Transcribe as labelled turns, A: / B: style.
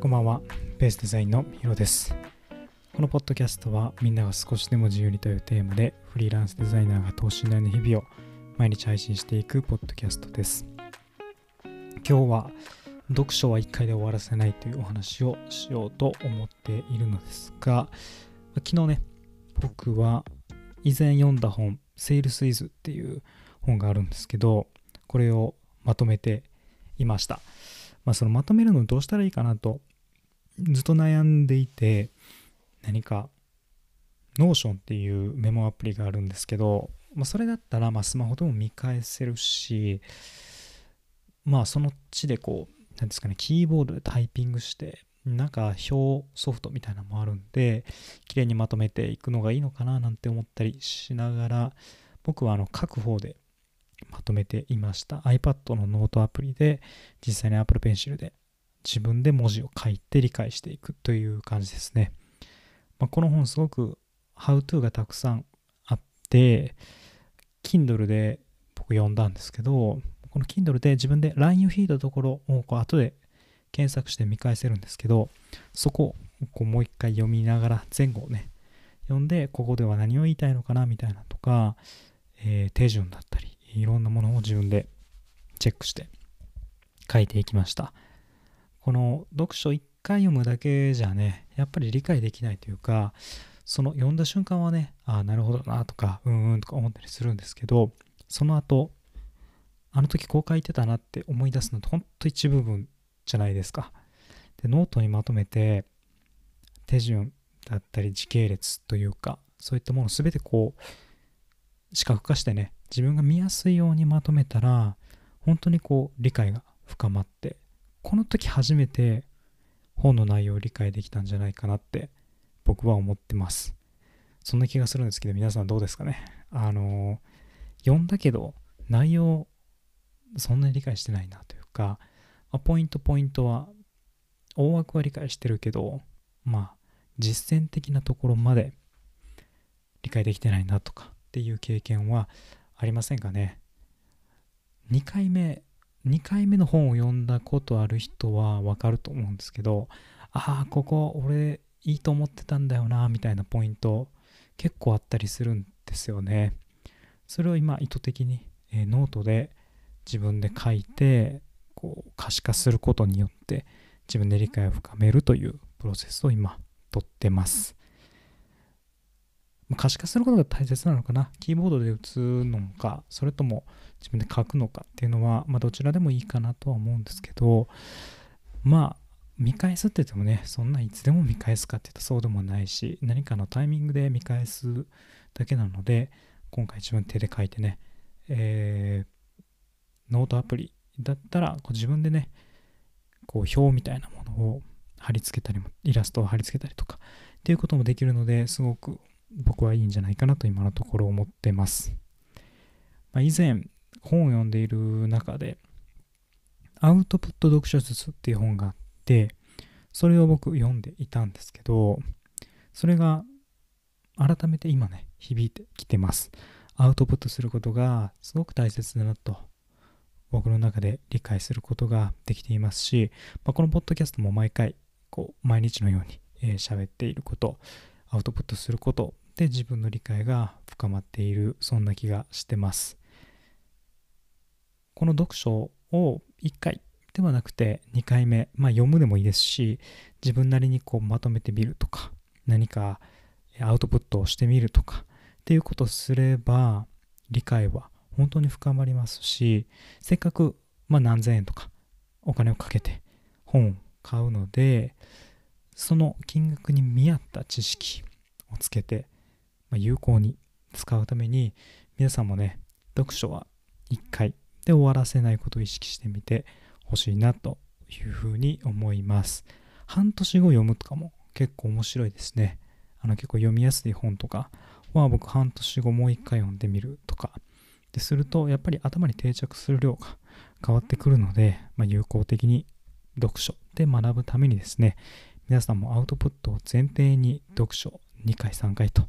A: こんばんは、ベースデザインのヒロです。このポッドキャストはみんなが少しでも自由にというテーマでフリーランスデザイナーが等身大の日々を毎日配信していくポッドキャストです。今日は読書は1回で終わらせないというお話をしようと思っているのですが、昨日ね、僕は以前読んだ本、セールスイズっていう本があるんですけど、これをまとめていました。まあ、そのまとめるのどうしたらいいかなとずっと悩んでいて何か Notion っていうメモアプリがあるんですけど、まあ、それだったらまスマホでも見返せるしまあその地でこう何ですかねキーボードでタイピングしてなんか表ソフトみたいなのもあるんで綺麗にまとめていくのがいいのかななんて思ったりしながら僕はあの書く方でまとめていました。iPad のノートアプリで実際に Apple Pencil で自分で文字を書いて理解していくという感じですね、まあ、この本すごく How to がたくさんあって Kindle で僕読んだんですけどこの Kindle で自分で LINE を引いたところをこう後で検索して見返せるんですけどそこをこうもう一回読みながら前後をね読んでここでは何を言いたいのかなみたいなとか、えー手順だったりいろんなものを自分でチェックして書いていきました。この読書1回読むだけじゃねやっぱり理解できないというかその読んだ瞬間はねああなるほどなとかうんうんとか思ったりするんですけどその後あの時こう書いてたなって思い出すのってほんと一部分じゃないですか。でノートにまとめて手順だったり時系列というかそういったもの全てこう視覚化してね自分が見やすいようにまとめたら本当にこう理解が深まってこの時初めて本の内容を理解できたんじゃないかなって僕は思ってます。そんな気がするんですけど皆さんどうですかね？あの読んだけど内容そんなに理解してないなというか、まポイントポイントは大枠は理解してるけどまあ実践的なところまで理解できてないなとかっていう経験はありませんかね？2回目2回目の本を読んだことある人はわかると思うんですけどああここ俺いいと思ってたんだよなみたいなポイント結構あったりするんですよね。それを今意図的に、えーノートで自分で書いてこう可視化することによって自分で理解を深めるというプロセスを今とってます。可視化することが大切なのかな？キーボードで打つのかそれとも自分で書くのかっていうのは、まあ、どちらでもいいかなとは思うんですけどまあ見返すって言ってもねそんないつでも見返すかって言ったらそうでもないし何かのタイミングで見返すだけなので今回自分手で書いてね、えーノートアプリだったらこう自分でねこう表みたいなものを貼り付けたりもイラストを貼り付けたりとかっていうこともできるのですごく僕はいいんじゃないかなと今のところ思ってます、まあ、以前本を読んでいる中でアウトプット読書術っていう本があってそれを僕読んでいたんですけどそれが改めて今ね響いてきてます。アウトプットすることがすごく大切だなと僕の中で理解することができていますし、まあ、このポッドキャストも毎回こう毎日のようにえー喋っていることアウトプットすることで自分の理解が深まっているそんな気がしてます。この読書を1回ではなくて2回目、まあ、読むでもいいですし自分なりにこうまとめてみるとか何かアウトプットをしてみるとかっていうことをすれば理解は本当に深まりますしせっかく、まあ、何千円とかお金をかけて本を買うのでその金額に見合った知識をつけて、有効に使うために皆さんもね読書は1回で終わらせないことを意識してみてほしいなというふうに思います。半年後読むとかも結構面白いですね。あの結構読みやすい本とかは僕半年後もう一回読んでみるとか。でするとやっぱり頭に定着する量が変わってくるので、まあ、有効的に読書で学ぶためにですね皆さんもアウトプットを前提に読書2回3回と